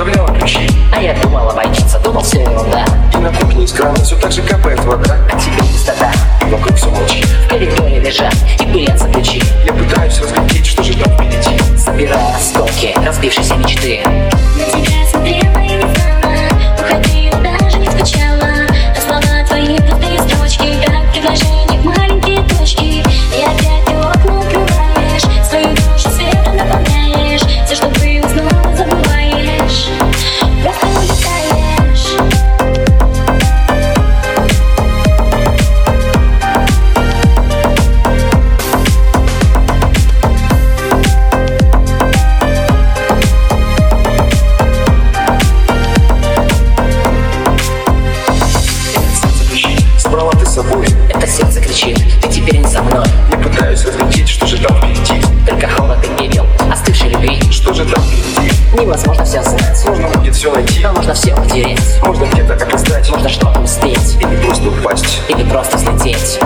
оставляла ключи. А я думал обойдется, думал все ерунда. И на кухне из крана все так же капает вода. А тебе пустота. Вокруг все молчит? В коридоре лежат и пылятся ключи. Я пытаюсь разглядеть, что же там впереди. Собирая осколки разбившейся мечты. На тебя смотрела Собой Это сердце кричит, ты теперь не со мной. Я пытаюсь разглядеть, что же там впереди. Только холод и пепел, остывшей любви. Что же там впереди? Невозможно все знать. Сложно будет все найти. Но можно все утереть. Можно где-то как издать Можно что-то успеть Или просто упасть. Или просто взлететь